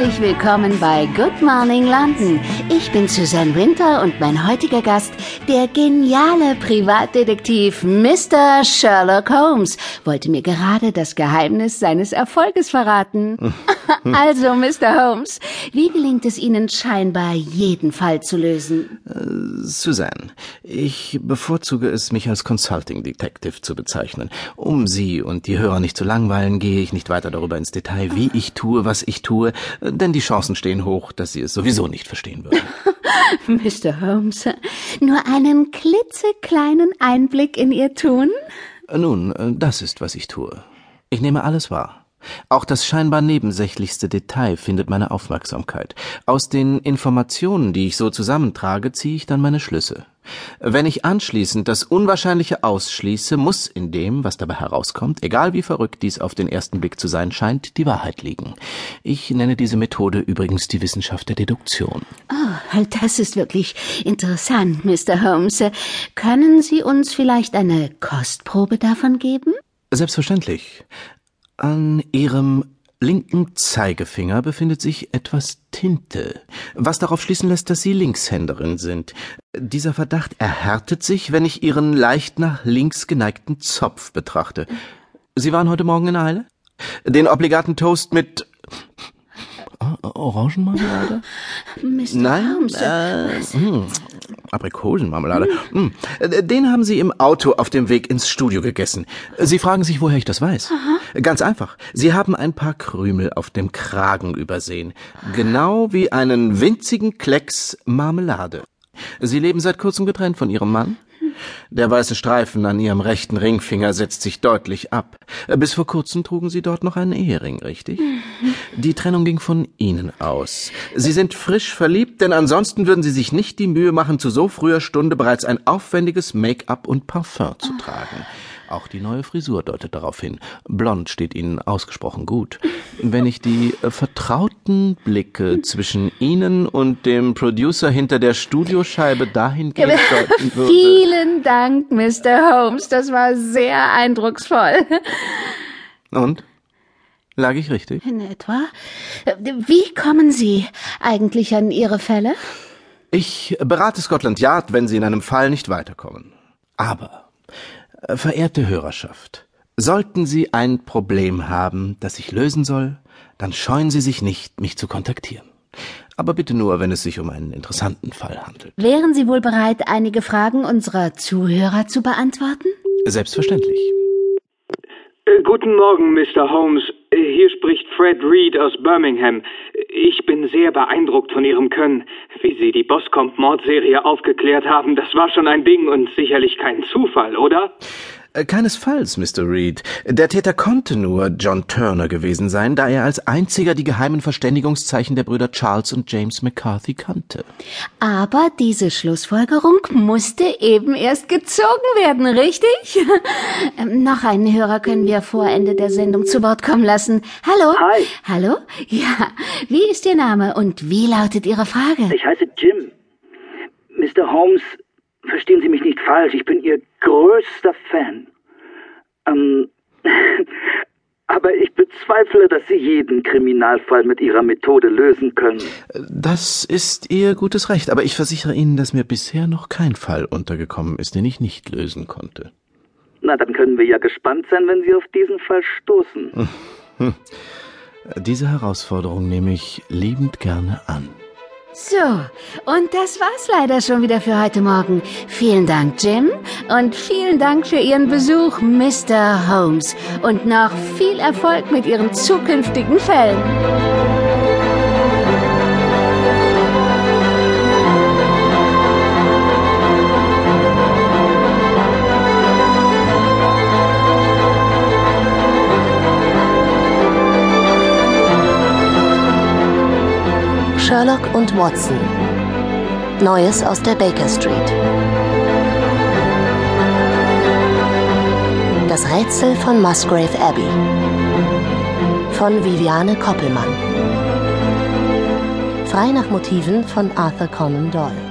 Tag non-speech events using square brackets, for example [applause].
Herzlich willkommen bei Good Morning London. Ich bin Susanne Winter und mein heutiger Gast, der geniale Privatdetektiv Mr. Sherlock Holmes, wollte mir gerade das Geheimnis seines Erfolges verraten. [laughs] [laughs] also, Mr. Holmes, wie gelingt es Ihnen scheinbar, jeden Fall zu lösen? Äh, Susanne, ich bevorzuge es, mich als Consulting Detective zu bezeichnen. Um Sie und die Hörer nicht zu langweilen, gehe ich nicht weiter darüber ins Detail, wie ich tue, was ich tue, denn die Chancen stehen hoch, dass Sie es sowieso nicht verstehen würden. [laughs] Mr. Holmes, nur einen klitzekleinen Einblick in Ihr Tun? Nun, das ist, was ich tue. Ich nehme alles wahr. Auch das scheinbar nebensächlichste Detail findet meine Aufmerksamkeit. Aus den Informationen, die ich so zusammentrage, ziehe ich dann meine Schlüsse. Wenn ich anschließend das Unwahrscheinliche ausschließe, muss in dem, was dabei herauskommt, egal wie verrückt dies auf den ersten Blick zu sein scheint, die Wahrheit liegen. Ich nenne diese Methode übrigens die Wissenschaft der Deduktion. Oh, das ist wirklich interessant, Mr. Holmes. Können Sie uns vielleicht eine Kostprobe davon geben? Selbstverständlich. An Ihrem linken Zeigefinger befindet sich etwas Tinte, was darauf schließen lässt, dass Sie Linkshänderin sind. Dieser Verdacht erhärtet sich, wenn ich Ihren leicht nach links geneigten Zopf betrachte. Sie waren heute Morgen in Eile? Den obligaten Toast mit Orangenmarmelade? [laughs] Mr. Nein, Holmes, äh, mh, Aprikosenmarmelade. Mh. Den haben Sie im Auto auf dem Weg ins Studio gegessen. Sie fragen sich, woher ich das weiß. Ganz einfach. Sie haben ein paar Krümel auf dem Kragen übersehen. Genau wie einen winzigen Klecks Marmelade. Sie leben seit kurzem getrennt von Ihrem Mann? Der weiße Streifen an ihrem rechten Ringfinger setzt sich deutlich ab. Bis vor kurzem trugen sie dort noch einen Ehering, richtig? [laughs] Die Trennung ging von Ihnen aus. Sie sind frisch verliebt, denn ansonsten würden Sie sich nicht die Mühe machen, zu so früher Stunde bereits ein aufwendiges Make-up und Parfum zu tragen. Auch die neue Frisur deutet darauf hin. Blond steht Ihnen ausgesprochen gut. Wenn ich die vertrauten Blicke zwischen Ihnen und dem Producer hinter der Studioscheibe dahingehend deuten [laughs] würde. Vielen Dank, Mr. Holmes. Das war sehr eindrucksvoll. Und? Lag ich richtig? In etwa. Wie kommen Sie eigentlich an Ihre Fälle? Ich berate Scotland Yard, wenn Sie in einem Fall nicht weiterkommen. Aber Verehrte Hörerschaft, sollten Sie ein Problem haben, das ich lösen soll, dann scheuen Sie sich nicht, mich zu kontaktieren. Aber bitte nur, wenn es sich um einen interessanten Fall handelt. Wären Sie wohl bereit, einige Fragen unserer Zuhörer zu beantworten? Selbstverständlich. Äh, Guten Morgen, Mr. Holmes. Hier spricht Fred Reed aus Birmingham. Ich bin sehr beeindruckt von Ihrem Können. Wie Sie die Boscombe-Mordserie aufgeklärt haben, das war schon ein Ding und sicherlich kein Zufall, oder? Äh, Keinesfalls, Mr. Reed. Der Täter konnte nur John Turner gewesen sein, da er als einziger die geheimen Verständigungszeichen der Brüder Charles und James McCarthy kannte. Aber diese Schlussfolgerung musste eben erst gezogen werden, richtig? [laughs] ähm, noch einen Hörer können wir vor Ende der Sendung zu Wort kommen lassen. Hallo? Hi. Hallo? Ja. Wie ist Ihr Name und wie lautet Ihre Frage? Ich heiße Jim. Mr. Holmes, verstehen Sie mich nicht falsch, ich bin Ihr größter Fan. Ähm, [laughs] aber ich bezweifle, dass Sie jeden Kriminalfall mit Ihrer Methode lösen können. Das ist Ihr gutes Recht, aber ich versichere Ihnen, dass mir bisher noch kein Fall untergekommen ist, den ich nicht lösen konnte. Na, dann können wir ja gespannt sein, wenn Sie auf diesen Fall stoßen. Diese Herausforderung nehme ich liebend gerne an. So, und das war's leider schon wieder für heute Morgen. Vielen Dank, Jim, und vielen Dank für Ihren Besuch, Mr. Holmes, und noch viel Erfolg mit Ihren zukünftigen Fällen. Sherlock und Watson. Neues aus der Baker Street. Das Rätsel von Musgrave Abbey. Von Viviane Koppelmann. Frei nach Motiven von Arthur Conan Doyle.